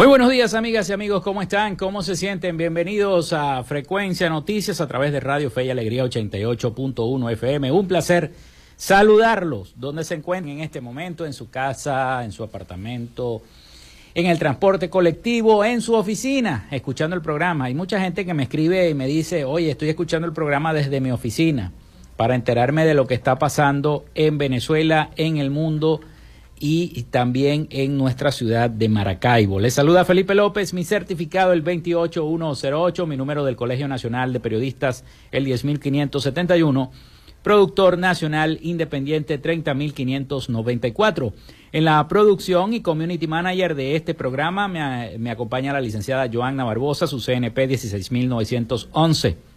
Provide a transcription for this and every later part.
Muy buenos días amigas y amigos, ¿cómo están? ¿Cómo se sienten? Bienvenidos a Frecuencia Noticias a través de Radio Fe y Alegría 88.1 FM. Un placer saludarlos donde se encuentren en este momento, en su casa, en su apartamento, en el transporte colectivo, en su oficina, escuchando el programa. Hay mucha gente que me escribe y me dice, oye, estoy escuchando el programa desde mi oficina para enterarme de lo que está pasando en Venezuela, en el mundo y también en nuestra ciudad de Maracaibo. Les saluda Felipe López, mi certificado el 28108, mi número del Colegio Nacional de Periodistas el 10571, productor nacional independiente 30594. En la producción y community manager de este programa me, acompaña la licenciada Joanna Barbosa, su CNP 16911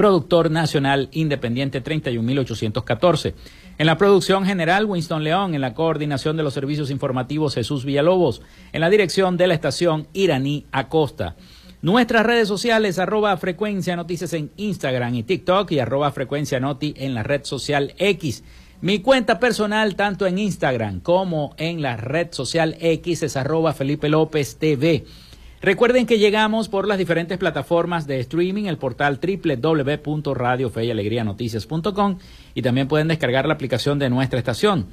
productor nacional independiente 31814. En la producción general, Winston León. En la coordinación de los servicios informativos, Jesús Villalobos. En la dirección de la estación, Iraní Acosta. Nuestras redes sociales, arroba frecuencia noticias en Instagram y TikTok y arroba frecuencia noti en la red social X. Mi cuenta personal, tanto en Instagram como en la red social X, es arroba Felipe López TV. Recuerden que llegamos por las diferentes plataformas de streaming, el portal www.radiofeyalegrianoticias.com y también pueden descargar la aplicación de nuestra estación.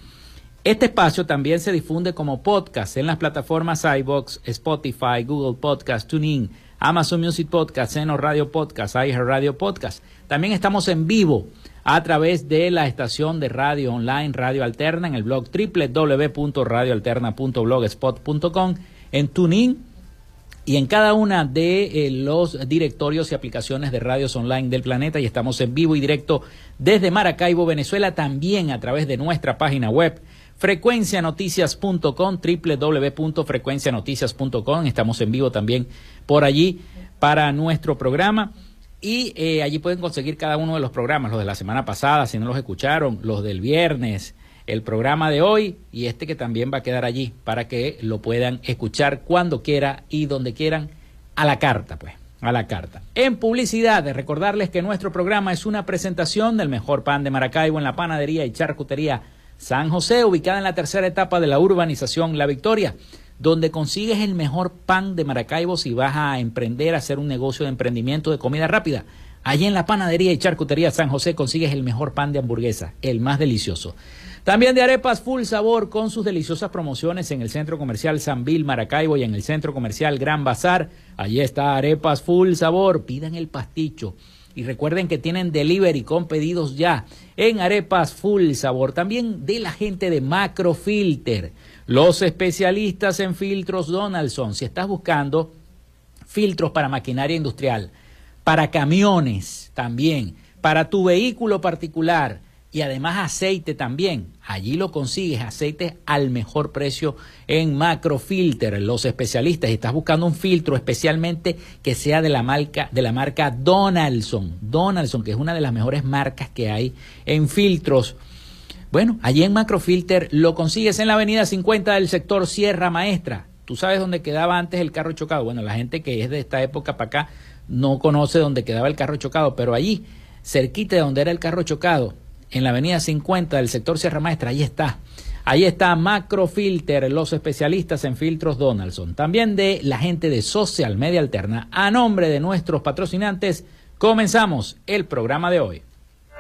Este espacio también se difunde como podcast en las plataformas iBox, Spotify, Google Podcast, TuneIn, Amazon Music Podcast, Seno Radio Podcast, Radio Podcast. También estamos en vivo a través de la estación de radio online Radio Alterna en el blog www.radioalterna.blogspot.com, en TuneIn y en cada una de eh, los directorios y aplicaciones de radios online del planeta y estamos en vivo y directo desde Maracaibo, Venezuela, también a través de nuestra página web frecuencianoticias.com, www.frecuencianoticias.com. Estamos en vivo también por allí para nuestro programa. Y eh, allí pueden conseguir cada uno de los programas, los de la semana pasada, si no los escucharon, los del viernes, el programa de hoy y este que también va a quedar allí para que lo puedan escuchar cuando quiera y donde quieran a la carta, pues, a la carta. En publicidad, recordarles que nuestro programa es una presentación del mejor pan de Maracaibo en la panadería y charcutería San José, ubicada en la tercera etapa de la urbanización La Victoria, donde consigues el mejor pan de Maracaibo si vas a emprender, a hacer un negocio de emprendimiento de comida rápida. Allí en la panadería y charcutería San José consigues el mejor pan de hamburguesa, el más delicioso. También de arepas full sabor con sus deliciosas promociones en el Centro Comercial San Bill Maracaibo y en el Centro Comercial Gran Bazar. Allí está arepas full sabor. Pidan el pasticho. Y recuerden que tienen delivery con pedidos ya en arepas full sabor. También de la gente de Macrofilter. Los especialistas en filtros Donaldson. Si estás buscando filtros para maquinaria industrial, para camiones también, para tu vehículo particular y además aceite también. Allí lo consigues, aceite al mejor precio en Macrofilter. Los especialistas, estás buscando un filtro especialmente que sea de la marca de la marca Donaldson. Donaldson, que es una de las mejores marcas que hay en filtros. Bueno, allí en Macrofilter lo consigues en la avenida 50 del sector Sierra Maestra. ¿Tú sabes dónde quedaba antes el carro chocado? Bueno, la gente que es de esta época para acá no conoce dónde quedaba el carro chocado, pero allí, cerquita de donde era el carro chocado, en la avenida 50 del sector Sierra Maestra, ahí está. Ahí está Macrofilter, los especialistas en filtros Donaldson. También de la gente de Social Media Alterna. A nombre de nuestros patrocinantes, comenzamos el programa de hoy.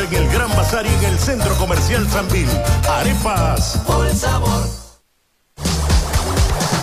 En el Gran Bazar y en el Centro Comercial Sanvil. Arepas. Por sabor.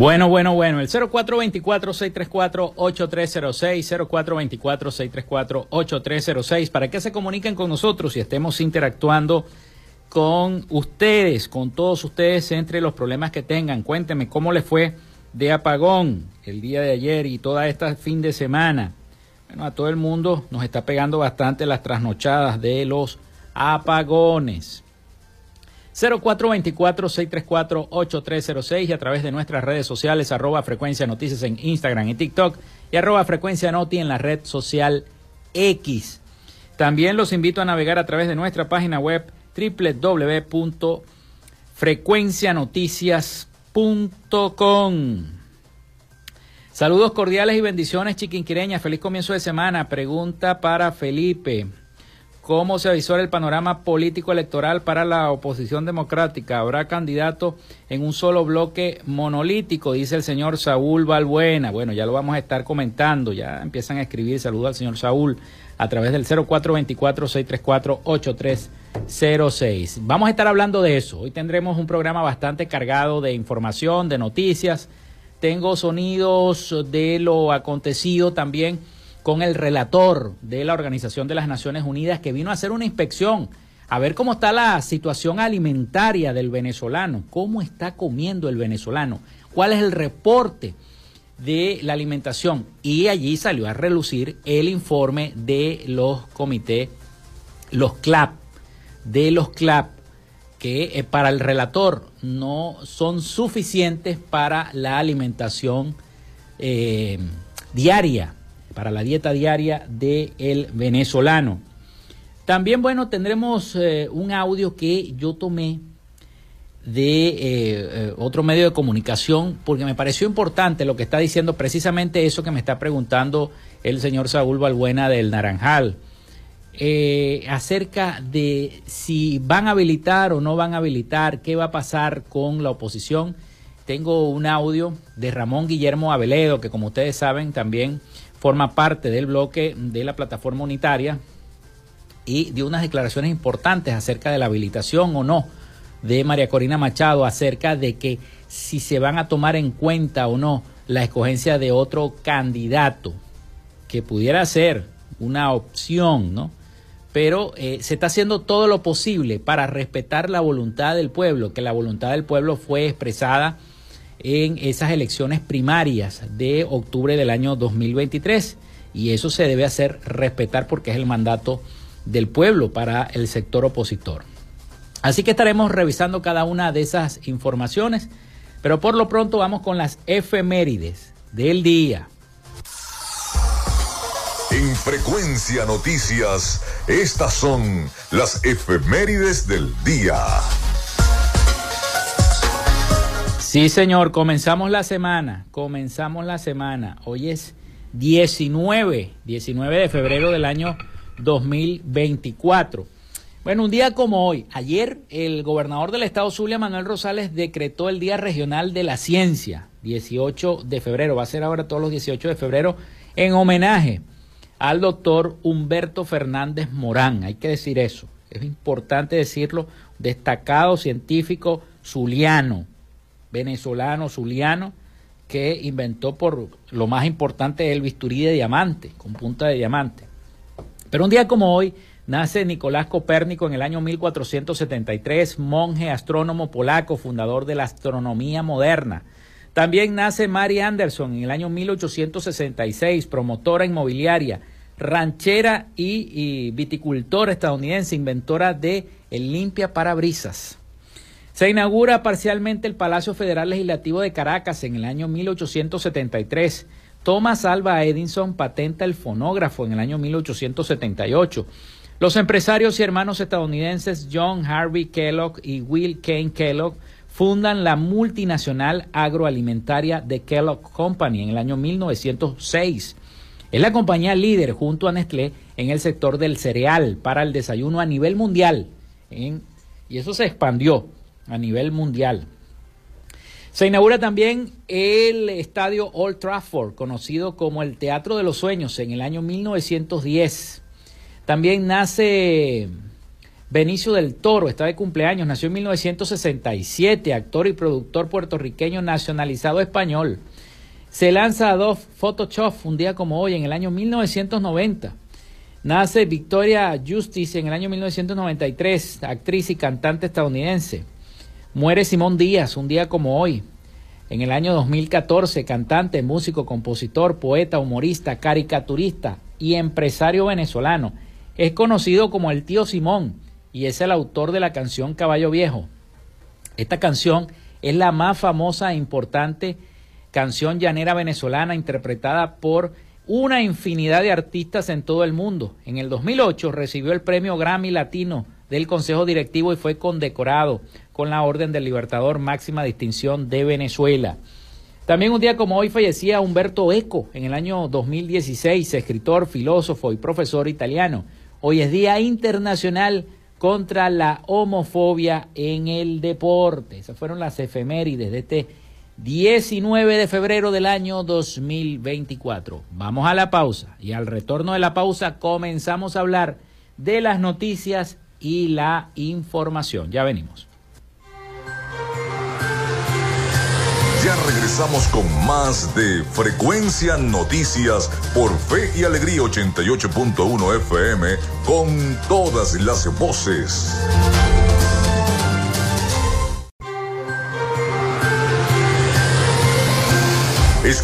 Bueno, bueno, bueno. El 0424-634-8306, 0424-634-8306, para que se comuniquen con nosotros y estemos interactuando con ustedes, con todos ustedes entre los problemas que tengan. Cuéntenme cómo les fue de apagón el día de ayer y toda esta fin de semana. Bueno, a todo el mundo nos está pegando bastante las trasnochadas de los apagones. 0424-634-8306 y a través de nuestras redes sociales, arroba frecuencia noticias en Instagram y TikTok y arroba frecuencia noti en la red social X. También los invito a navegar a través de nuestra página web www.frecuencianoticias.com. Saludos cordiales y bendiciones chiquinquireñas. Feliz comienzo de semana. Pregunta para Felipe cómo se avisora el panorama político electoral para la oposición democrática. Habrá candidato en un solo bloque monolítico, dice el señor Saúl Balbuena. Bueno, ya lo vamos a estar comentando, ya empiezan a escribir. Saludo al señor Saúl a través del 0424-634-8306. Vamos a estar hablando de eso. Hoy tendremos un programa bastante cargado de información, de noticias. Tengo sonidos de lo acontecido también con el relator de la Organización de las Naciones Unidas que vino a hacer una inspección a ver cómo está la situación alimentaria del venezolano, cómo está comiendo el venezolano, cuál es el reporte de la alimentación. Y allí salió a relucir el informe de los comités, los CLAP, de los CLAP, que eh, para el relator no son suficientes para la alimentación eh, diaria para la dieta diaria del el venezolano. También, bueno, tendremos eh, un audio que yo tomé de eh, eh, otro medio de comunicación porque me pareció importante lo que está diciendo precisamente eso que me está preguntando el señor Saúl Balbuena del Naranjal acerca de si van a habilitar o no van a habilitar, qué va a pasar con la oposición. Tengo un audio de Ramón Guillermo Aveledo, que como ustedes saben también forma parte del bloque de la plataforma unitaria y dio unas declaraciones importantes acerca de la habilitación o no de María Corina Machado, acerca de que si se van a tomar en cuenta o no la escogencia de otro candidato, que pudiera ser una opción, ¿no? Pero eh, se está haciendo todo lo posible para respetar la voluntad del pueblo, que la voluntad del pueblo fue expresada en esas elecciones primarias de octubre del año 2023 y eso se debe hacer respetar porque es el mandato del pueblo para el sector opositor. Así que estaremos revisando cada una de esas informaciones, pero por lo pronto vamos con las efemérides del día. En frecuencia noticias, estas son las efemérides del día. Sí, señor, comenzamos la semana, comenzamos la semana. Hoy es 19, 19 de febrero del año 2024. Bueno, un día como hoy, ayer el gobernador del estado Zulia, Manuel Rosales, decretó el Día Regional de la Ciencia, 18 de febrero, va a ser ahora todos los 18 de febrero, en homenaje al doctor Humberto Fernández Morán, hay que decir eso, es importante decirlo, destacado científico zuliano, venezolano zuliano, que inventó por lo más importante el bisturí de diamante, con punta de diamante. Pero un día como hoy nace Nicolás Copérnico en el año 1473, monje astrónomo polaco, fundador de la astronomía moderna. También nace Mary Anderson en el año 1866, promotora inmobiliaria, ranchera y, viticultora estadounidense, inventora de el limpia parabrisas. Se inaugura parcialmente el Palacio Federal Legislativo de Caracas en el año 1873. Thomas Alva Edison patenta el fonógrafo en el año 1878. Los empresarios y hermanos estadounidenses John Harvey Kellogg y Will Kane Kellogg fundan la multinacional agroalimentaria The Kellogg Company en el año 1906. Es la compañía líder junto a Nestlé en el sector del cereal para el desayuno a nivel mundial. y eso se expandió a nivel mundial. Se inaugura también el estadio Old Trafford, conocido como el Teatro de los Sueños, en el año 1910. También nace Benicio del Toro, está de cumpleaños, nació en 1967, actor y productor puertorriqueño nacionalizado español. Se lanza Adobe Photoshop un día como hoy, en el año 1990. Nace Victoria Justice en el año 1993, actriz y cantante estadounidense. Muere Simón Díaz un día como hoy. En el año 2014, cantante, músico, compositor, poeta, humorista, caricaturista y empresario venezolano. Es conocido como el tío Simón y es el autor de la canción Caballo Viejo. Esta canción es la más famosa e importante canción llanera venezolana interpretada por una infinidad de artistas en todo el mundo. En el 2008 recibió el premio Grammy Latino del Consejo Directivo y fue condecorado con la Orden del Libertador máxima distinción de Venezuela. También un día como hoy fallecía Humberto Eco en el año 2016, escritor, filósofo y profesor italiano. Hoy es Día Internacional contra la Homofobia en el Deporte. Esas fueron las efemérides de este 19 de febrero del año 2024. Vamos a la pausa y al retorno de la pausa comenzamos a hablar de las noticias y la información. Ya venimos. Ya regresamos con más de Frecuencia Noticias por Fe y Alegría 88.1 FM con todas las voces.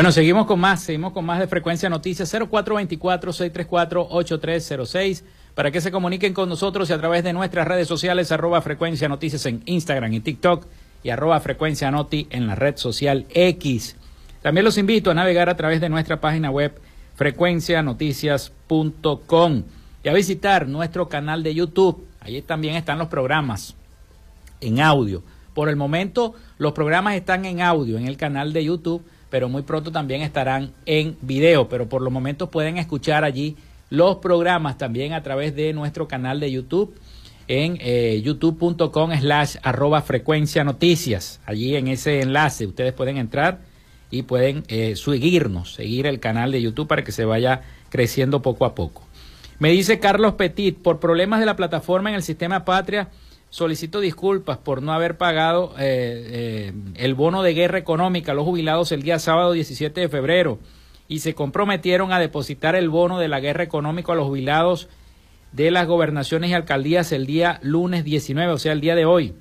Bueno, seguimos con más, seguimos con más de Frecuencia Noticias 0424-634-8306 para que se comuniquen con nosotros y a través de nuestras redes sociales arroba Frecuencia Noticias en Instagram y TikTok y arroba Frecuencia Noti en la red social X. También los invito a navegar a través de nuestra página web frecuencianoticias.com y a visitar nuestro canal de YouTube. Allí también están los programas en audio. Por el momento los programas están en audio en el canal de YouTube, pero muy pronto también estarán en video. Pero por los momentos pueden escuchar allí los programas también a través de nuestro canal de YouTube en eh, youtube.com slash arroba frecuencia noticias. Allí en ese enlace ustedes pueden entrar y pueden eh, seguirnos, seguir el canal de YouTube para que se vaya creciendo poco a poco. Me dice Carlos Petit, por problemas de la plataforma en el sistema Patria, solicito disculpas por no haber pagado eh, el bono de guerra económica a los jubilados el día sábado 17 de febrero. Y se comprometieron a depositar el bono de la guerra económica a los jubilados de las gobernaciones y alcaldías el día lunes 19, o sea, el día de hoy.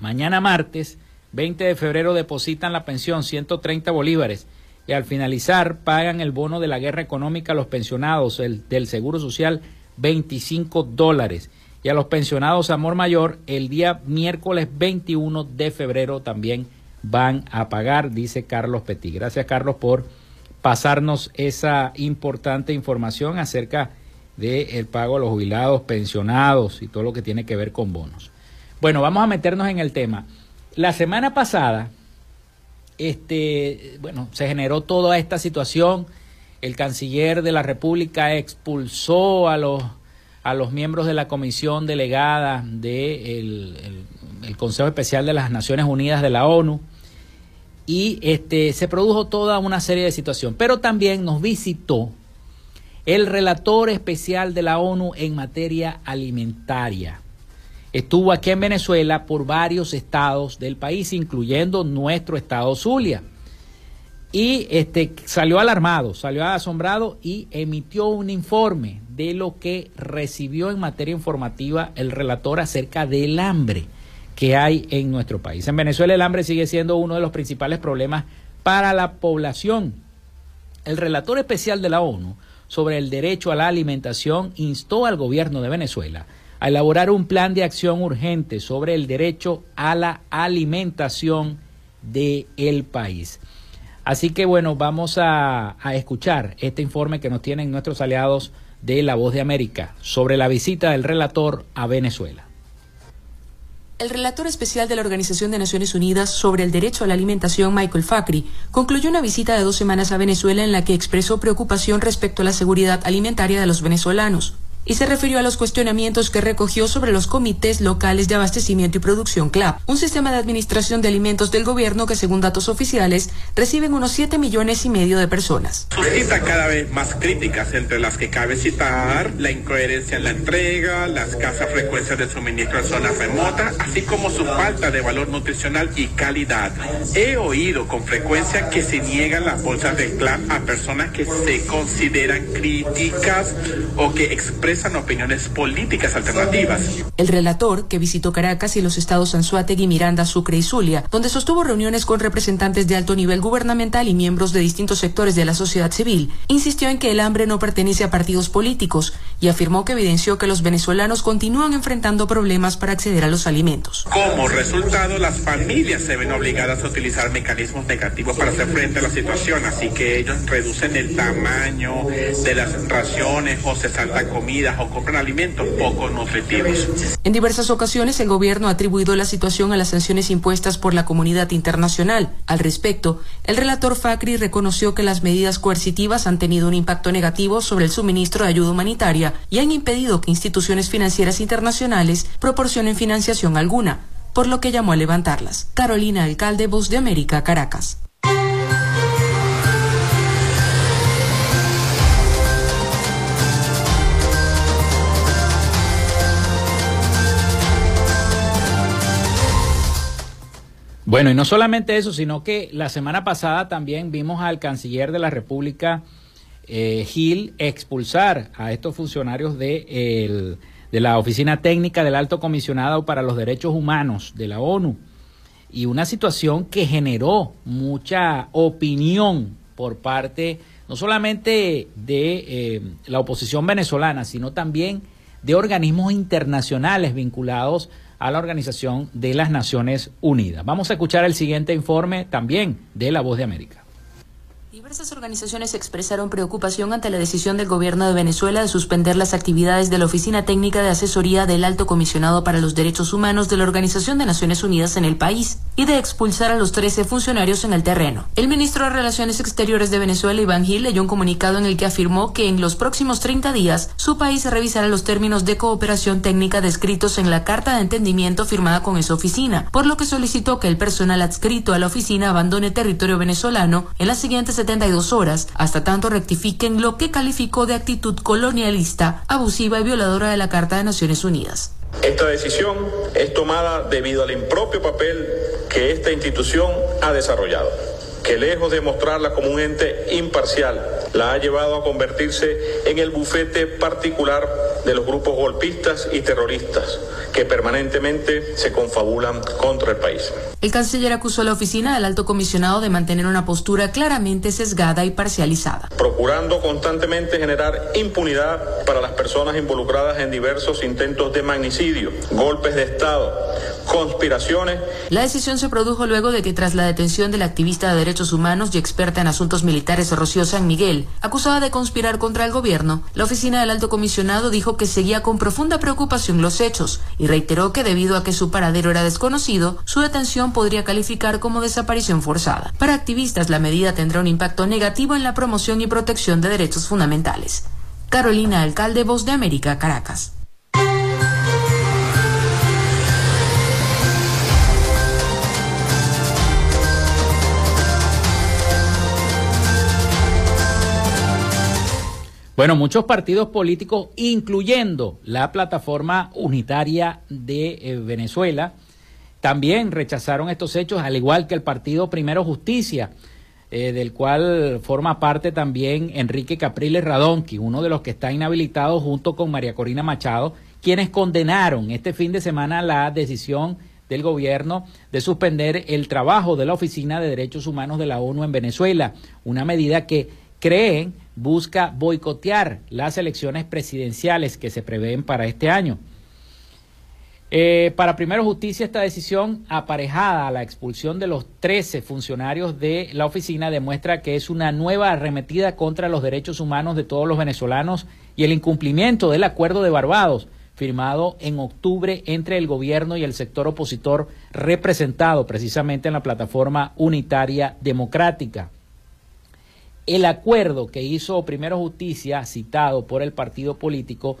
Mañana martes 20 de febrero depositan la pensión 130 bolívares. Y al finalizar pagan el bono de la guerra económica a los pensionados el, del Seguro Social 25 dólares y a los pensionados Amor Mayor el día miércoles 21 de febrero también van a pagar, dice Carlos Petit. Gracias Carlos por pasarnos esa importante información acerca del pago a los jubilados, pensionados y todo lo que tiene que ver con bonos. Bueno, vamos a meternos en el tema. La semana pasada, este, bueno, se generó toda esta situación. El canciller de la República expulsó a los, a los miembros de la comisión delegada del el Consejo Especial de las Naciones Unidas de la ONU y este, se produjo toda una serie de situaciones. Pero también nos visitó el relator especial de la ONU en materia alimentaria. Estuvo aquí en Venezuela por varios estados del país, incluyendo nuestro estado Zulia. Y este, salió alarmado, salió asombrado y emitió un informe de lo que recibió en materia informativa el relator acerca del hambre que hay en nuestro país. En Venezuela el hambre sigue siendo uno de los principales problemas para la población. El relator especial de la ONU sobre el derecho a la alimentación instó al gobierno de Venezuela a elaborar un plan de acción urgente sobre el derecho a la alimentación del el país. Así que bueno, vamos a, a escuchar este informe que nos tienen nuestros aliados de La Voz de América sobre la visita del relator a Venezuela. El relator especial de la Organización de Naciones Unidas sobre el derecho a la alimentación, Michael Facri, concluyó una visita de dos semanas a Venezuela en la que expresó preocupación respecto a la seguridad alimentaria de los venezolanos y se refirió a los cuestionamientos que recogió sobre los comités locales de abastecimiento y producción CLAP, un sistema de administración de alimentos del gobierno que según datos oficiales reciben unos 7 millones y medio de personas. Suscita cada vez más críticas entre las que cabe citar la incoherencia en la entrega, las escasas frecuencias de suministro en zonas remotas, así como su falta de valor nutricional y calidad. He oído con frecuencia que se niegan las bolsas del CLAP a personas que se consideran críticas o que expresan opiniones políticas alternativas. El relator, que visitó Caracas y los estados Anzuategui, Miranda, Sucre y Zulia, donde sostuvo reuniones con representantes de alto nivel gubernamental y miembros de distintos sectores de la sociedad civil, insistió en que el hambre no pertenece a partidos políticos y afirmó que evidenció que los venezolanos continúan enfrentando problemas para acceder a los alimentos. Como resultado, las familias se ven obligadas a utilizar mecanismos negativos para hacer frente a la situación, así que ellos reducen el tamaño de las raciones o se salta comida En diversas ocasiones el gobierno ha atribuido la situación a las sanciones impuestas por la comunidad internacional. Al respecto, el relator Facri reconoció que las medidas coercitivas han tenido un impacto negativo sobre el suministro de ayuda humanitaria y han impedido que instituciones financieras internacionales proporcionen financiación alguna, por lo que llamó a levantarlas. Carolina Alcalde, Voz de América, Caracas. Bueno, y no solamente eso, sino que la semana pasada también vimos al canciller de la República, eh, Gil, expulsar a estos funcionarios de, la Oficina Técnica del Alto Comisionado para los Derechos Humanos de la ONU. Y una situación que generó mucha opinión por parte no solamente de eh, la oposición venezolana, sino también de organismos internacionales vinculados a la Organización de las Naciones Unidas. Vamos a escuchar el siguiente informe también de La Voz de América. Diversas organizaciones expresaron preocupación ante la decisión del gobierno de Venezuela de suspender las actividades de la Oficina Técnica de Asesoría del Alto Comisionado para los Derechos Humanos de la Organización de Naciones Unidas en el país y de expulsar a los 13 funcionarios en el terreno. El ministro de Relaciones Exteriores de Venezuela, Iván Gil, leyó un comunicado en el que afirmó que en los próximos 30 días su país revisará los términos de cooperación técnica descritos en la carta de entendimiento firmada con esa oficina, por lo que solicitó que el personal adscrito a la oficina abandone territorio venezolano en las siguientes 72 horas, hasta tanto rectifiquen lo que calificó de actitud colonialista, abusiva y violadora de la Carta de Naciones Unidas. Esta decisión es tomada debido al impropio papel que esta institución ha desarrollado, que lejos de mostrarla como un ente imparcial, la ha llevado a convertirse en el bufete particular de los grupos golpistas y terroristas que permanentemente se confabulan contra el país. El canciller acusó a la oficina del alto comisionado de mantener una postura claramente sesgada y parcializada. Procurando constantemente generar impunidad para las personas involucradas en diversos intentos de magnicidio, golpes de Estado, conspiraciones. La decisión se produjo luego de que tras la detención de la activista de derechos humanos y experta en asuntos militares Rocío San Miguel, acusada de conspirar contra el gobierno, la oficina del alto comisionado dijo que seguía con profunda preocupación los hechos y reiteró que debido a que su paradero era desconocido, su detención podría calificar como desaparición forzada. Para activistas, la medida tendrá un impacto negativo en la promoción y protección de derechos fundamentales. Carolina Alcalde, Voz de América, Caracas. Bueno, muchos partidos políticos, incluyendo la plataforma unitaria de eh, Venezuela, también rechazaron estos hechos, al igual que el partido Primero Justicia, eh, del cual forma parte también Enrique Capriles Radonqui, uno de los que está inhabilitado junto con María Corina Machado, quienes condenaron este fin de semana la decisión del gobierno de suspender el trabajo de la Oficina de Derechos Humanos de la ONU en Venezuela, una medida que creen busca boicotear las elecciones presidenciales que se prevén para este año. Eh, para Primero Justicia, esta decisión aparejada a la expulsión de los 13 funcionarios de la oficina demuestra que es una nueva arremetida contra los derechos humanos de todos los venezolanos y el incumplimiento del Acuerdo de Barbados, firmado en octubre entre el gobierno y el sector opositor representado precisamente en la plataforma unitaria democrática. El acuerdo que hizo Primero Justicia, citado por el partido político,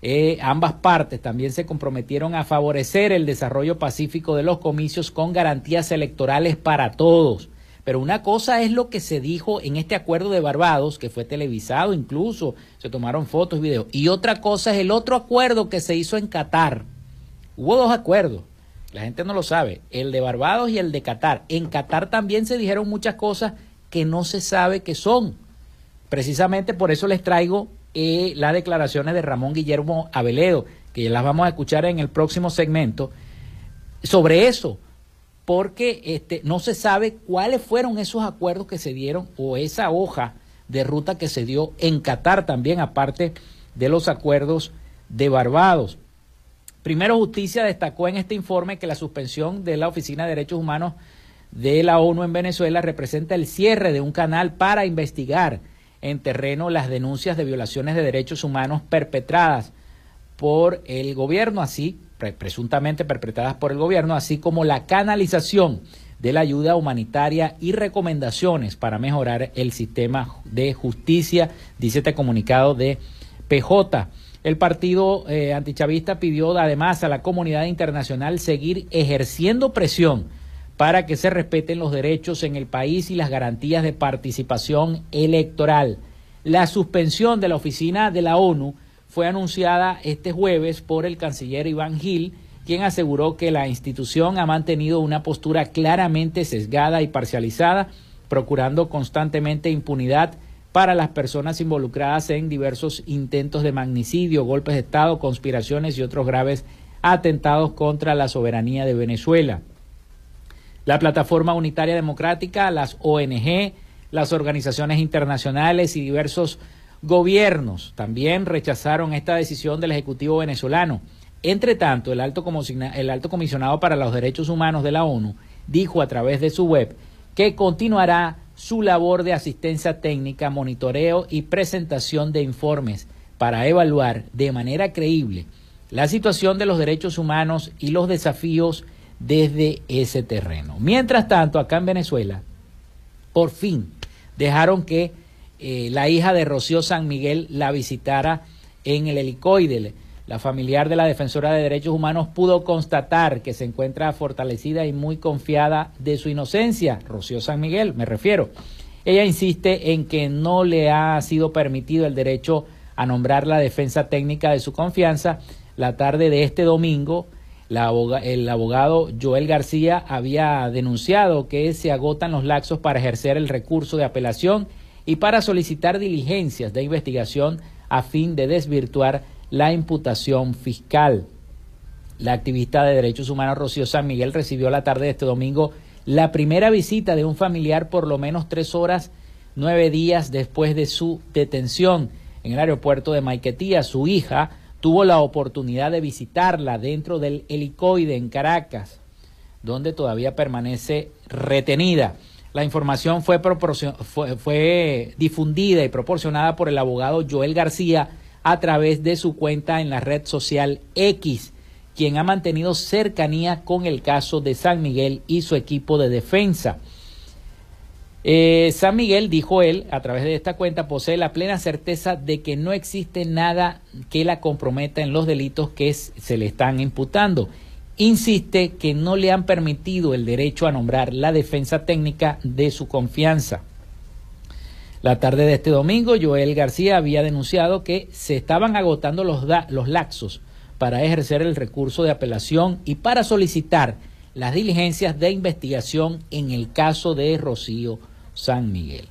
eh, ambas partes también se comprometieron a favorecer el desarrollo pacífico de los comicios con garantías electorales para todos. Pero una cosa es lo que se dijo en este acuerdo de Barbados, que fue televisado incluso, se tomaron fotos y videos. Y otra cosa es el otro acuerdo que se hizo en Qatar. Hubo dos acuerdos, la gente no lo sabe, el de Barbados y el de Qatar. En Qatar también se dijeron muchas cosas que no se sabe qué son. Precisamente por eso les traigo eh, las declaraciones de Ramón Guillermo Aveledo, que ya las vamos a escuchar en el próximo segmento, sobre eso, porque este, no se sabe cuáles fueron esos acuerdos que se dieron o esa hoja de ruta que se dio en Qatar también, aparte de los acuerdos de Barbados. Primero Justicia destacó en este informe que la suspensión de la Oficina de Derechos Humanos de la ONU en Venezuela representa el cierre de un canal para investigar en terreno las denuncias de violaciones de derechos humanos perpetradas por el gobierno, así, presuntamente perpetradas por el gobierno, así como la canalización de la ayuda humanitaria y recomendaciones para mejorar el sistema de justicia, dice este comunicado de PJ. El partido eh, antichavista pidió además a la comunidad internacional seguir ejerciendo presión para que se respeten los derechos en el país y las garantías de participación electoral. La suspensión de la oficina de la ONU fue anunciada este jueves por el canciller Iván Gil, quien aseguró que la institución ha mantenido una postura claramente sesgada y parcializada, procurando constantemente impunidad para las personas involucradas en diversos intentos de magnicidio, golpes de Estado, conspiraciones y otros graves atentados contra la soberanía de Venezuela. La Plataforma Unitaria Democrática, las ONG, las organizaciones internacionales y diversos gobiernos también rechazaron esta decisión del Ejecutivo venezolano. Entre tanto, el alto, comisionado para los derechos humanos de la ONU dijo a través de su web que continuará su labor de asistencia técnica, monitoreo y presentación de informes para evaluar de manera creíble la situación de los derechos humanos y los desafíos desde ese terreno. Mientras tanto, acá en Venezuela, por fin dejaron que eh, la hija de Rocío San Miguel la visitara en el helicoide. La familiar de la defensora de derechos humanos pudo constatar que se encuentra fortalecida y muy confiada de su inocencia. Rocío San Miguel, me refiero. Ella insiste en que no le ha sido permitido el derecho a nombrar la defensa técnica de su confianza. La tarde de este domingo, el abogado Joel García había denunciado que se agotan los laxos para ejercer el recurso de apelación y para solicitar diligencias de investigación a fin de desvirtuar la imputación fiscal. La activista de derechos humanos Rocío San Miguel recibió la tarde de este domingo la primera visita de un familiar por lo menos tres horas, nueve días después de su detención en el aeropuerto de Maiquetía. Su hija tuvo la oportunidad de visitarla dentro del helicoide en Caracas, donde todavía permanece retenida. La información fue, fue, difundida y proporcionada por el abogado Joel García a través de su cuenta en la red social X, quien ha mantenido cercanía con el caso de San Miguel y su equipo de defensa. Eh, San Miguel, dijo él, a través de esta cuenta, posee la plena certeza de que no existe nada que la comprometa en los delitos que se le están imputando. Insiste que no le han permitido el derecho a nombrar la defensa técnica de su confianza. La tarde de este domingo, Joel García había denunciado que se estaban agotando los, los laxos para ejercer el recurso de apelación y para solicitar las diligencias de investigación en el caso de Rocío San Miguel.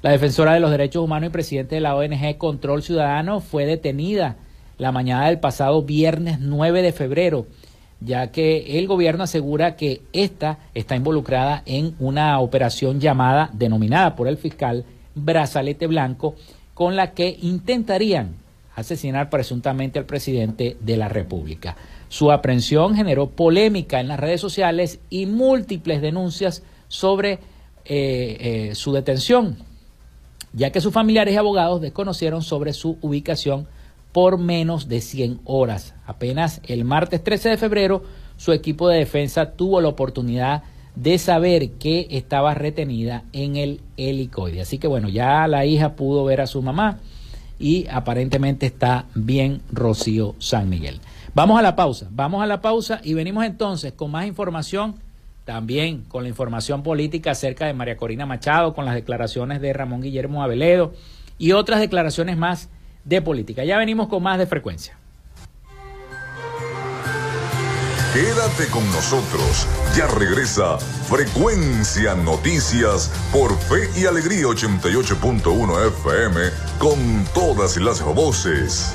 La defensora de los derechos humanos y presidente de la ONG Control Ciudadano fue detenida la mañana del pasado viernes 9 de febrero, ya que el gobierno asegura que esta está involucrada en una operación llamada, denominada por el fiscal, Brazalete Blanco, con la que intentarían asesinar presuntamente al presidente de la República. Su aprehensión generó polémica en las redes sociales y múltiples denuncias sobre eh, eh, su detención, ya que sus familiares y abogados desconocieron sobre su ubicación por menos de 100 horas. Apenas el martes 13 de febrero, su equipo de defensa tuvo la oportunidad de saber que estaba retenida en el helicoide. Así que bueno, ya la hija pudo ver a su mamá y aparentemente está bien Rocío San Miguel. Vamos a la pausa, vamos a la pausa y venimos entonces con más información, también con la información política acerca de María Corina Machado, con las declaraciones de Ramón Guillermo Aveledo y otras declaraciones más de política. Ya venimos con más de frecuencia. Quédate con nosotros. Ya regresa Frecuencia Noticias por Fe y Alegría 88.1 FM con todas las voces.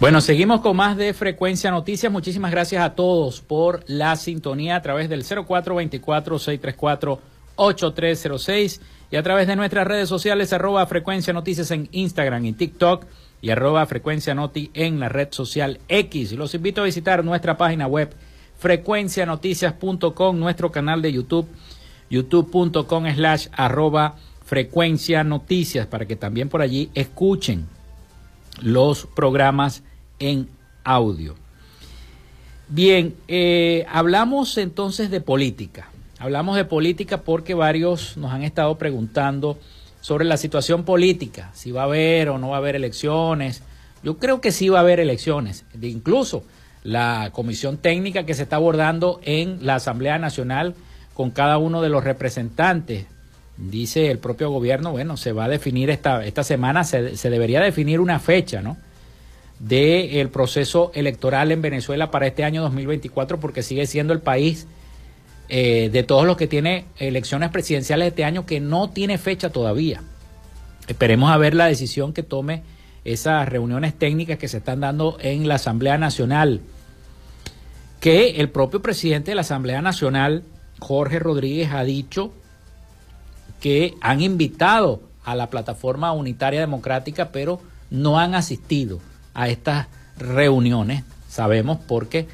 Bueno, seguimos con más de Frecuencia Noticias. Muchísimas gracias a todos por la sintonía a través del 0424-634-8306 y a través de nuestras redes sociales arroba Frecuencia Noticias en Instagram y TikTok y arroba Frecuencia Noti en la red social X. Los invito a visitar nuestra página web frecuencianoticias.com, nuestro canal de YouTube, youtube.com slash arroba Frecuencia Noticias, para que también por allí escuchen los programas en audio. Bien, eh, hablamos entonces de política. Hablamos de política porque varios nos han estado preguntando sobre la situación política, si va a haber o no va a haber elecciones. Yo creo que sí va a haber elecciones. Incluso la comisión técnica que se está abordando en la Asamblea Nacional con cada uno de los representantes. Dice el propio gobierno, bueno, se va a definir esta, esta semana, se, se debería definir una fecha, ¿no? Del proceso electoral en Venezuela para este año 2024 porque sigue siendo el país eh, de todos los que tiene elecciones presidenciales este año que no tiene fecha todavía. Esperemos a ver la decisión que tome esas reuniones técnicas que se están dando en la Asamblea Nacional. Que el propio presidente de la Asamblea Nacional, Jorge Rodríguez, ha dicho que han invitado a la plataforma unitaria democrática, pero no han asistido a estas reuniones. Sabemos por qué,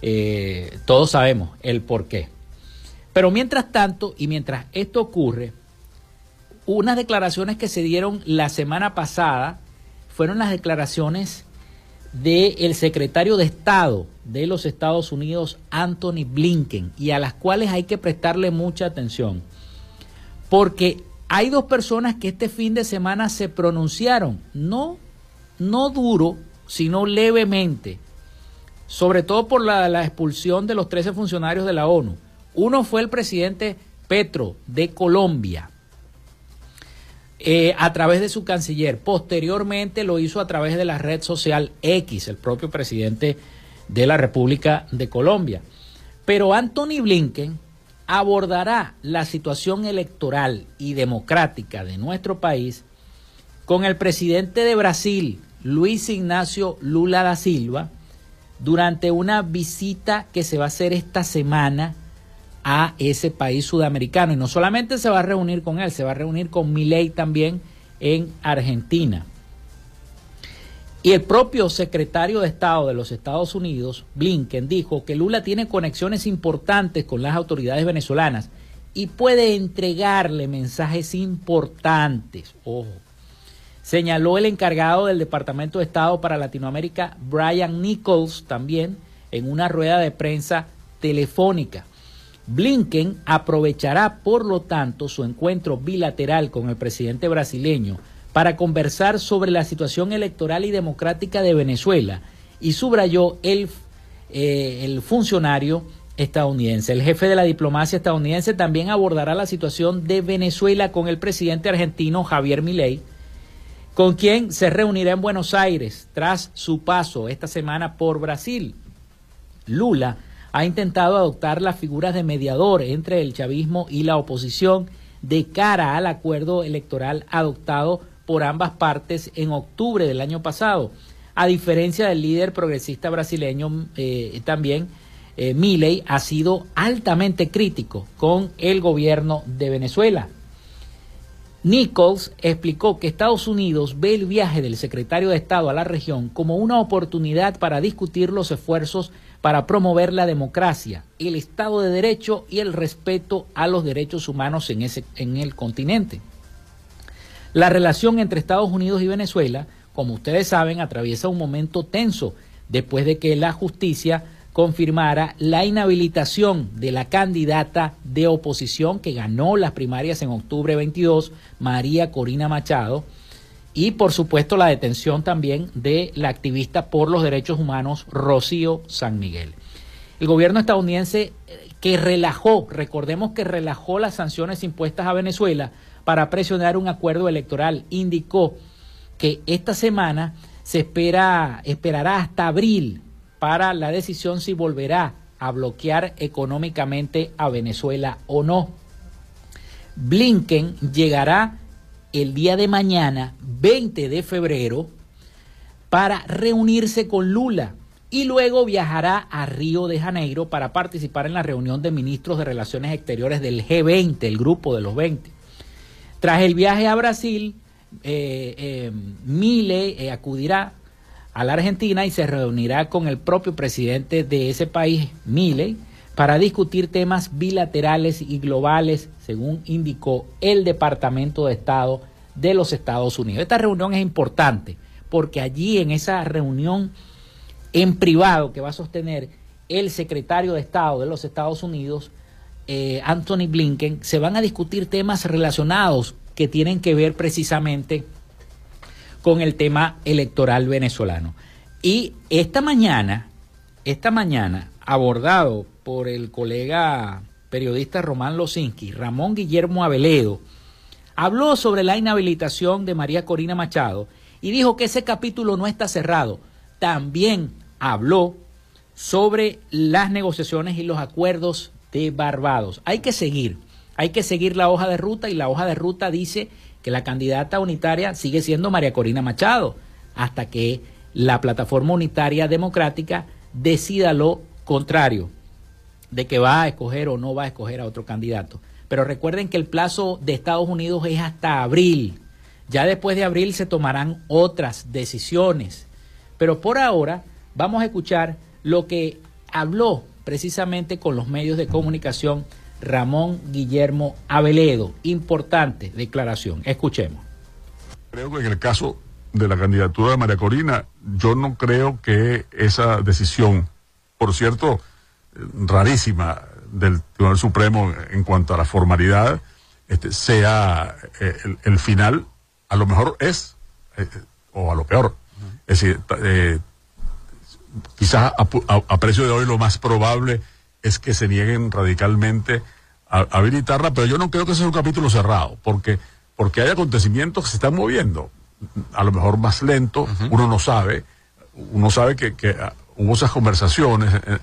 eh, todos sabemos el por qué. Pero mientras tanto, y mientras esto ocurre, unas declaraciones que se dieron la semana pasada fueron las declaraciones del secretario de Estado de los Estados Unidos, Anthony Blinken, y a las cuales hay que prestarle mucha atención. Porque hay dos personas que este fin de semana se pronunciaron, no no duro, sino levemente, sobre todo por la, expulsión de los 13 funcionarios de la ONU. Uno fue el presidente Petro de Colombia, eh, a través de su canciller. Posteriormente lo hizo a través de la red social X, el propio presidente de la República de Colombia. Pero Anthony Blinken abordará la situación electoral y democrática de nuestro país con el presidente de Brasil, Luis Ignacio Lula da Silva durante una visita que se va a hacer esta semana a ese país sudamericano. Y no solamente se va a reunir con él, se va a reunir con Milei también en Argentina. Y el propio secretario de Estado de los Estados Unidos, Blinken, dijo que Lula tiene conexiones importantes con las autoridades venezolanas y puede entregarle mensajes importantes. Ojo señaló el encargado del Departamento de Estado para Latinoamérica, Brian Nichols, también en una rueda de prensa telefónica. Blinken aprovechará, por lo tanto, su encuentro bilateral con el presidente brasileño para conversar sobre la situación electoral y democrática de Venezuela y subrayó el, eh, el funcionario estadounidense. El jefe de la diplomacia estadounidense también abordará la situación de Venezuela con el presidente argentino Javier Milei, con quien se reunirá en Buenos Aires tras su paso esta semana por Brasil. Lula ha intentado adoptar las figuras de mediador entre el chavismo y la oposición de cara al acuerdo electoral adoptado por ambas partes en octubre del año pasado. A diferencia del líder progresista brasileño eh, también, eh, ha sido altamente crítico con el gobierno de Venezuela. Nichols explicó que Estados Unidos ve el viaje del secretario de Estado a la región como una oportunidad para discutir los esfuerzos para promover la democracia, el Estado de Derecho y el respeto a los derechos humanos en, ese, en el continente. La relación entre Estados Unidos y Venezuela, como ustedes saben, atraviesa un momento tenso después de que la justicia confirmara la inhabilitación de la candidata de oposición que ganó las primarias en octubre 22, María Corina Machado, y por supuesto la detención también de la activista por los derechos humanos Rocío San Miguel. El gobierno estadounidense eh, que relajó, recordemos que relajó las sanciones impuestas a Venezuela para presionar un acuerdo electoral, indicó que esta semana se espera esperará hasta abril para la decisión si volverá a bloquear económicamente a Venezuela o no. Blinken llegará el día de mañana, 20 de febrero, para reunirse con Lula y luego viajará a Río de Janeiro para participar en la reunión de ministros de Relaciones Exteriores del G20, el grupo de los 20. Tras el viaje a Brasil, eh, eh, Mile eh, acudirá a la Argentina y se reunirá con el propio presidente de ese país, Milley, para discutir temas bilaterales y globales, según indicó el Departamento de Estado de los Estados Unidos. Esta reunión es importante porque allí en esa reunión en privado que va a sostener el secretario de Estado de los Estados Unidos, eh, Anthony Blinken, se van a discutir temas relacionados que tienen que ver precisamente con el tema electoral venezolano. Y esta mañana, esta mañana, abordado por el colega periodista Román Losinski, Ramón Guillermo Aveledo, habló sobre la inhabilitación de María Corina Machado y dijo que ese capítulo no está cerrado. También habló sobre las negociaciones y los acuerdos de Barbados. Hay que seguir, hay que seguir la hoja de ruta y la hoja de ruta dice que la candidata unitaria sigue siendo María Corina Machado, hasta que la plataforma unitaria democrática decida lo contrario, de que va a escoger o no va a escoger a otro candidato. Pero recuerden que el plazo de Estados Unidos es hasta abril. Ya después de abril se tomarán otras decisiones. Pero por ahora vamos a escuchar lo que habló precisamente con los medios de comunicación Ramón Guillermo Aveledo. Importante declaración. Escuchemos. Creo que en el caso de la candidatura de María Corina, yo no creo que esa decisión, por cierto, rarísima del Tribunal Supremo en cuanto a la formalidad, este, sea eh, el, final, a lo mejor es, eh, o a lo peor. Es decir, eh, quizás a, precio de hoy lo más probable es que se nieguen radicalmente a, habilitarla, pero yo no creo que sea un capítulo cerrado, porque, porque hay acontecimientos que se están moviendo, a lo mejor más lento, uno no sabe, uno sabe que, ah, hubo esas conversaciones eh,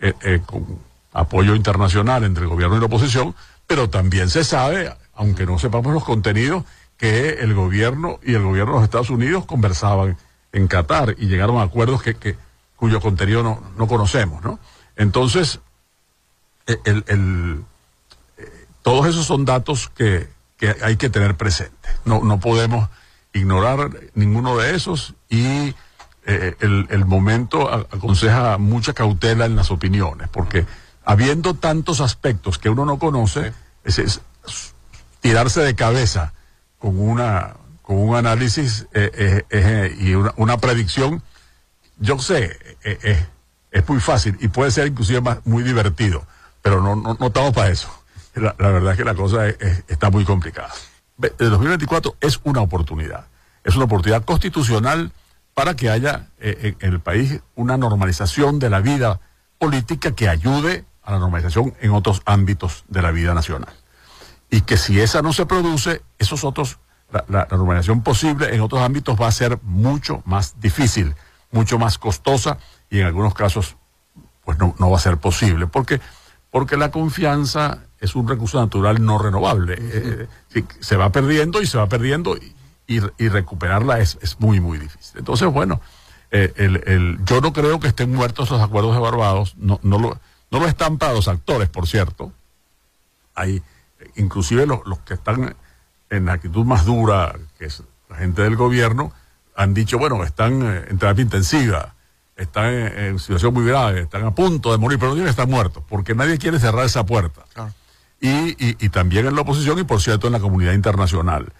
eh, eh, con apoyo internacional entre el gobierno y la oposición, pero también se sabe, aunque no sepamos los contenidos, que el gobierno y el gobierno de los Estados Unidos conversaban en Qatar y llegaron a acuerdos que, que cuyo contenido no, no conocemos, ¿no? Entonces, el, el, todos esos son datos que, hay que tener presentes. No, no podemos ignorar ninguno de esos y eh, el, momento aconseja mucha cautela en las opiniones, porque habiendo tantos aspectos que uno no conoce, tirarse de cabeza con una con un análisis eh, eh, y una, predicción, yo sé, es muy fácil y puede ser inclusive más, muy divertido, pero no, no, estamos para eso la, verdad es que la cosa está muy complicada. El 2024 es una oportunidad, es una oportunidad constitucional para que haya eh, en el país una normalización de la vida política que ayude a la normalización en otros ámbitos de la vida nacional. Y que si esa no se produce, esos otros, la, normalización posible en otros ámbitos va a ser mucho más difícil, mucho más costosa y en algunos casos pues no, no va a ser posible. Porque, porque la confianza es un recurso natural no renovable. Eh, eh, se va perdiendo y se va perdiendo y, recuperarla es, muy, muy difícil. Entonces, bueno, eh, el, yo no creo que estén muertos los acuerdos de Barbados, no, no, lo, no lo están para los actores, por cierto. Hay, inclusive los, los que están en la actitud más dura, que es la gente del gobierno, han dicho, bueno, están eh, en terapia intensiva, están en, situación muy grave, están a punto de morir, pero no tienen que estar muertos, porque nadie quiere cerrar esa puerta. Y, y, también en la oposición y, por cierto, en la comunidad internacional.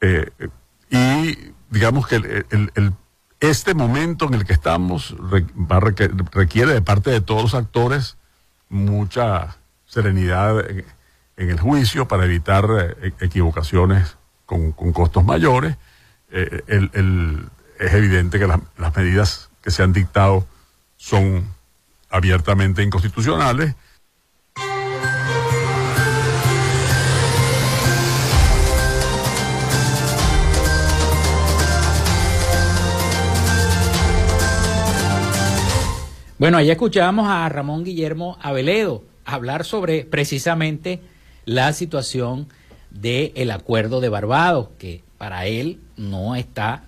Eh, y digamos que el, este momento en el que estamos requiere de parte de todos los actores mucha serenidad en, el juicio para evitar eh, equivocaciones con, costos mayores. Eh, es evidente que las medidas que se han dictado son abiertamente inconstitucionales. Bueno, ahí escuchábamos a Ramón Guillermo Aveledo hablar sobre precisamente la situación del acuerdo de Barbados, que para él no está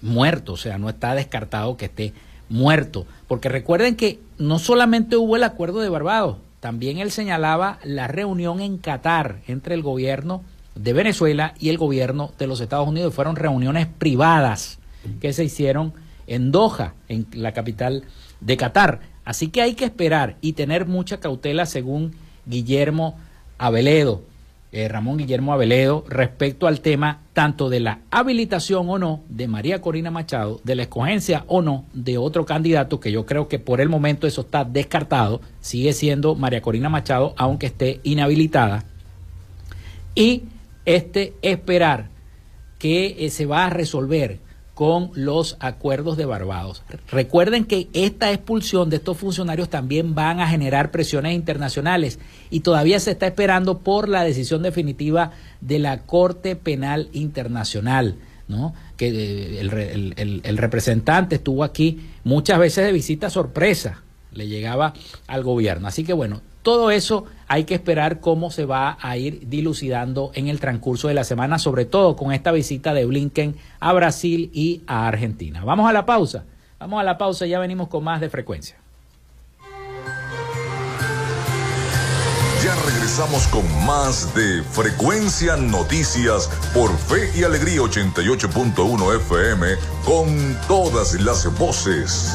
muerto, o sea, no está descartado que esté muerto. Porque recuerden que no solamente hubo el acuerdo de Barbados, también él señalaba la reunión en Qatar entre el gobierno de Venezuela y el gobierno de los Estados Unidos. Fueron reuniones privadas que se hicieron en Doha, en la capital de Qatar. Así que hay que esperar y tener mucha cautela según Guillermo Aveledo. Eh, Ramón Guillermo Aveledo respecto al tema tanto de la habilitación o no de María Corina Machado, de la escogencia o no de otro candidato, que yo creo que por el momento eso está descartado, sigue siendo María Corina Machado, aunque esté inhabilitada, y este esperar que eh, se va a resolver con los acuerdos de Barbados. Recuerden que esta expulsión de estos funcionarios también van a generar presiones internacionales y todavía se está esperando por la decisión definitiva de la Corte Penal Internacional. ¿no? que eh, el, el representante estuvo aquí muchas veces de visita sorpresa, le llegaba al gobierno. Así que bueno, todo eso hay que esperar cómo se va a ir dilucidando en el transcurso de la semana, sobre todo con esta visita de Blinken a Brasil y a Argentina. Vamos a la pausa. Vamos a la pausa ya venimos con más de frecuencia. Ya regresamos con más de Frecuencia Noticias por Fe y Alegría 88.1 FM con todas las voces.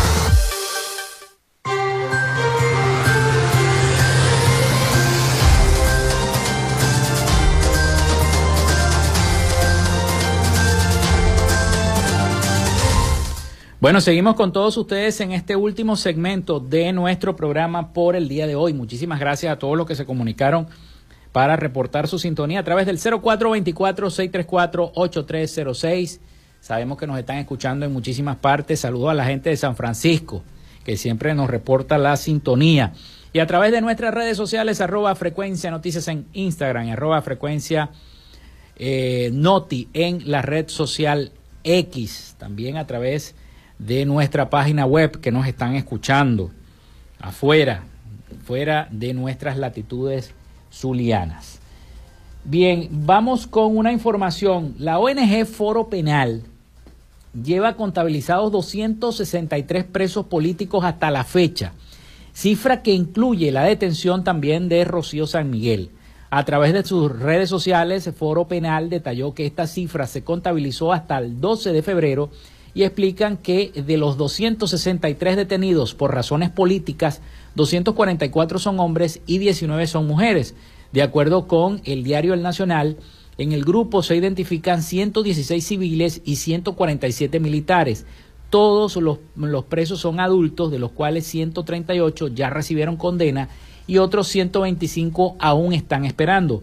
Bueno, seguimos con todos ustedes en este último segmento de nuestro programa por el día de hoy. Muchísimas gracias a todos los que se comunicaron para reportar su sintonía a través del 0424-634-8306. Sabemos que nos están escuchando en muchísimas partes. Saludos a la gente de San Francisco, que siempre nos reporta la sintonía. Y a través de nuestras redes sociales, arroba frecuencia noticias en Instagram, arroba frecuencia eh, noti en la red social X. También a través de nuestra página web que nos están escuchando afuera, fuera de nuestras latitudes zulianas. Bien, vamos con una información. La ONG Foro Penal lleva contabilizados 263 presos políticos hasta la fecha, cifra que incluye la detención también de Rocío San Miguel. A través de sus redes sociales, Foro Penal detalló que esta cifra se contabilizó hasta el 12 de febrero y explican que de los 263 detenidos por razones políticas, 244 son hombres y 19 son mujeres. De acuerdo con el diario El Nacional, en el grupo se identifican 116 civiles y 147 militares. Todos los, los, presos son adultos, de los cuales 138 ya recibieron condena y otros 125 aún están esperando.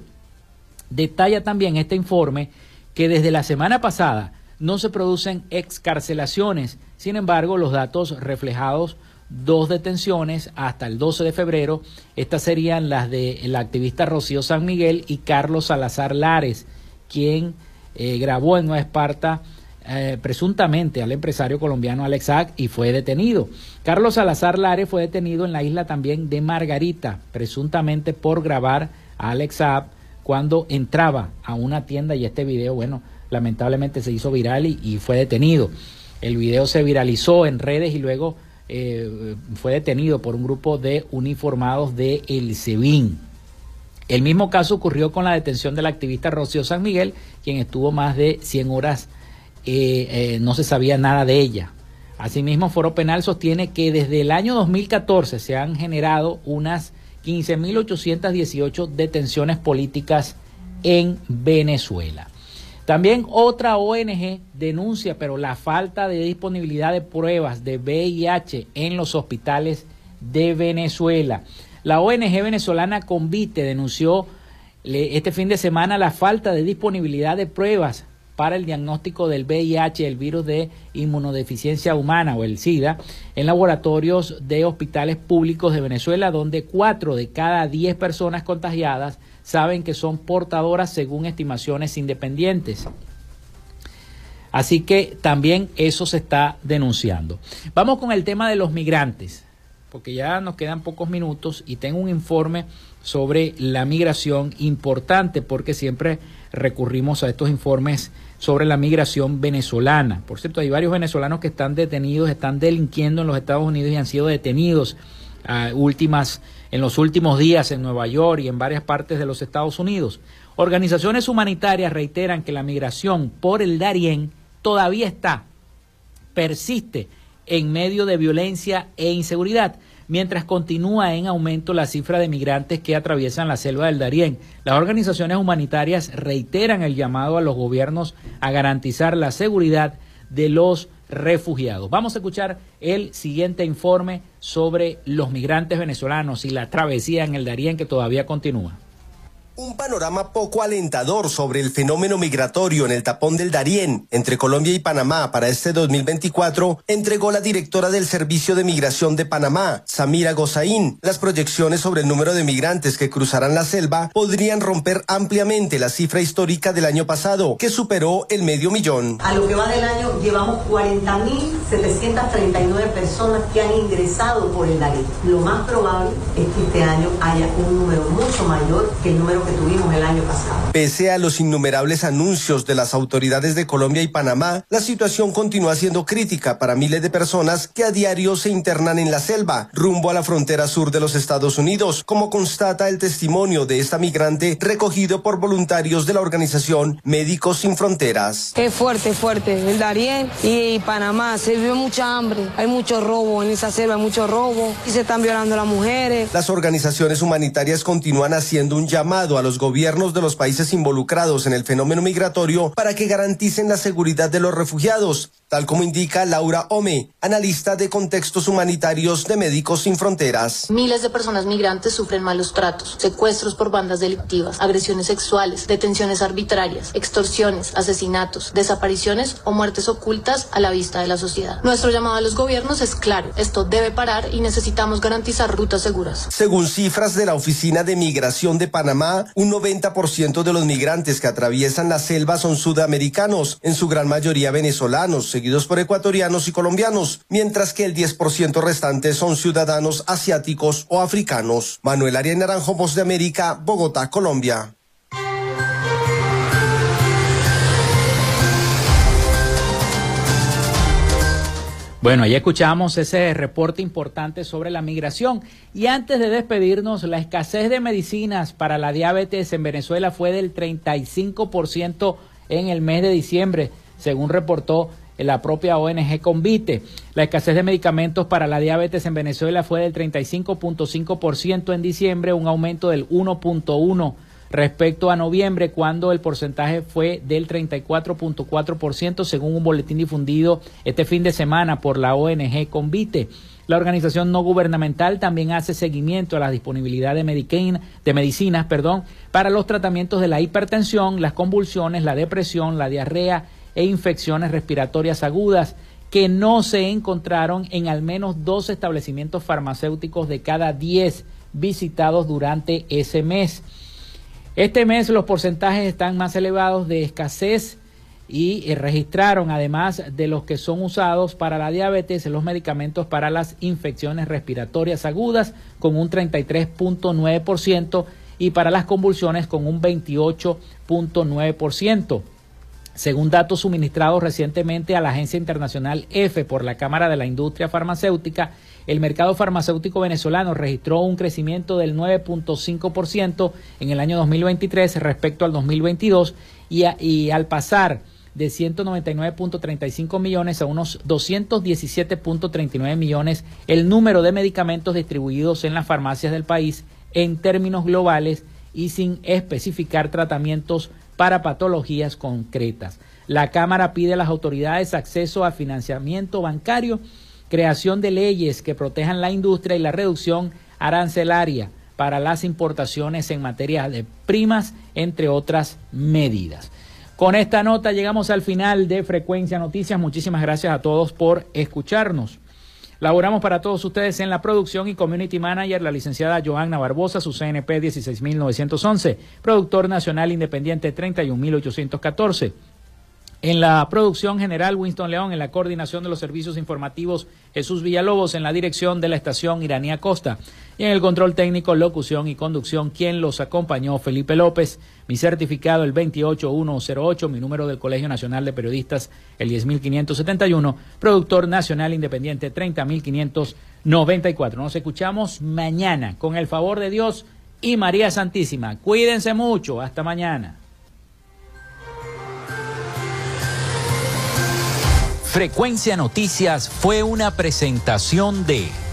Detalla también este informe que desde la semana pasada no se producen excarcelaciones. Sin embargo, los datos reflejados, dos detenciones hasta el 12 de febrero, estas serían las de la activista Rocío San Miguel y Carlos Salazar Lares, quien eh, grabó en Nueva Esparta eh, presuntamente al empresario colombiano Alex y fue detenido. Carlos Salazar Lares fue detenido en la isla también de Margarita, presuntamente por grabar a Alex cuando entraba a una tienda y este video, bueno, lamentablemente se hizo viral y, fue detenido. El video se viralizó en redes y luego eh, fue detenido por un grupo de uniformados de El Sebin. El mismo caso ocurrió con la detención del activista Rocío San Miguel, quien estuvo más de 100 horas, eh, eh, no se sabía nada de ella. Asimismo, Foro Penal sostiene que desde el año 2014 se han generado unas 15.818 detenciones políticas en Venezuela. También otra ONG denuncia, pero la falta de disponibilidad de pruebas de VIH en los hospitales de Venezuela. La ONG venezolana Convite denunció este fin de semana la falta de disponibilidad de pruebas para el diagnóstico del VIH, el virus de inmunodeficiencia humana o el SIDA, en laboratorios de hospitales públicos de Venezuela, donde cuatro de cada diez personas contagiadas saben que son portadoras según estimaciones independientes. Así que también eso se está denunciando. Vamos con el tema de los migrantes, porque ya nos quedan pocos minutos y tengo un informe sobre la migración importante porque siempre recurrimos a estos informes sobre la migración venezolana. Por cierto, hay varios venezolanos que están detenidos, están delinquiendo en los Estados Unidos y han sido detenidos a últimas en los últimos días en Nueva York y en varias partes de los Estados Unidos. Organizaciones humanitarias reiteran que la migración por el Darién todavía está, persiste en medio de violencia e inseguridad, mientras continúa en aumento la cifra de migrantes que atraviesan la selva del Darién. Las organizaciones humanitarias reiteran el llamado a los gobiernos a garantizar la seguridad de los refugiados. Vamos a escuchar el siguiente informe sobre los migrantes venezolanos y la travesía en el Darién que todavía continúa. Un panorama poco alentador sobre el fenómeno migratorio en el tapón del Darién entre Colombia y Panamá para este 2024 entregó la directora del Servicio de Migración de Panamá, Samira Gozaín. Las proyecciones sobre el número de migrantes que cruzarán la selva podrían romper ampliamente la cifra histórica del año pasado, que superó el medio millón. A lo que va del año llevamos 40.739 personas que han ingresado por el Darién. Lo más probable es que este año haya un número mucho mayor que el número que tuvimos el año pasado. Pese a los innumerables anuncios de las autoridades de Colombia y Panamá, la situación continúa siendo crítica para miles de personas que a diario se internan en la selva, rumbo a la frontera sur de los Estados Unidos, como constata el testimonio de esta migrante recogido por voluntarios de la organización Médicos Sin Fronteras. Es fuerte, fuerte. El Darién y Panamá se vive mucha hambre, hay mucho robo en esa selva, hay mucho robo y se están violando las mujeres. Las organizaciones humanitarias continúan haciendo un llamado a los gobiernos de los países involucrados en el fenómeno migratorio para que garanticen la seguridad de los refugiados, tal como indica Laura Ome, analista de contextos humanitarios de Médicos Sin Fronteras. Miles de personas migrantes sufren malos tratos, secuestros por bandas delictivas, agresiones sexuales, detenciones arbitrarias, extorsiones, asesinatos, desapariciones o muertes ocultas a la vista de la sociedad. Nuestro llamado a los gobiernos es claro, esto debe parar y necesitamos garantizar rutas seguras. Según cifras de la Oficina de Migración de Panamá, un 90% de los migrantes que atraviesan la selva son sudamericanos, en su gran mayoría venezolanos, seguidos por ecuatorianos y colombianos, mientras que el 10% restante son ciudadanos asiáticos o africanos. Manuel Arias Naranjo, Voz de América, Bogotá, Colombia. Bueno, ya escuchamos ese reporte importante sobre la migración. Y antes de despedirnos, la escasez de medicinas para la diabetes en Venezuela fue del 35% en el mes de diciembre, según reportó la propia ONG Convite. La escasez de medicamentos para la diabetes en Venezuela fue del 35.5% en diciembre, un aumento del 1.1% respecto a noviembre, cuando el porcentaje fue del 34.4%, según un boletín difundido este fin de semana por la ONG Convite. La organización no gubernamental también hace seguimiento a la disponibilidad de, medicinas para los tratamientos de la hipertensión, las convulsiones, la depresión, la diarrea e infecciones respiratorias agudas que no se encontraron en al menos dos establecimientos farmacéuticos de cada diez visitados durante ese mes. Este mes los porcentajes están más elevados de escasez y eh, registraron además de los que son usados para la diabetes los medicamentos para las infecciones respiratorias agudas con un 33.9% y para las convulsiones con un 28.9%. Según datos suministrados recientemente a la Agencia Internacional EFE por la Cámara de la Industria Farmacéutica, el mercado farmacéutico venezolano registró un crecimiento del 9.5% en el año 2023 respecto al 2022 y, y al pasar de 199.35 millones a unos 217.39 millones el número de medicamentos distribuidos en las farmacias del país en términos globales y sin especificar tratamientos para patologías concretas. La Cámara pide a las autoridades acceso a financiamiento bancario, creación de leyes que protejan la industria y la reducción arancelaria para las importaciones en materia de primas, entre otras medidas. Con esta nota llegamos al final de Frecuencia Noticias. Muchísimas gracias a todos por escucharnos. Laboramos para todos ustedes en la producción y community manager la licenciada Joanna Barbosa, su CNP 16911, productor nacional independiente 31814. En la producción general, Winston León, en la coordinación de los servicios informativos, Jesús Villalobos, en la dirección de la estación Iranía Costa, y en el control técnico, locución y conducción, quien los acompañó, Felipe López, mi certificado el 28108, mi número del Colegio Nacional de Periodistas el 10571, productor nacional independiente 30594. Nos escuchamos mañana, con el favor de Dios y María Santísima. Cuídense mucho, hasta mañana. Frecuencia Noticias fue una presentación de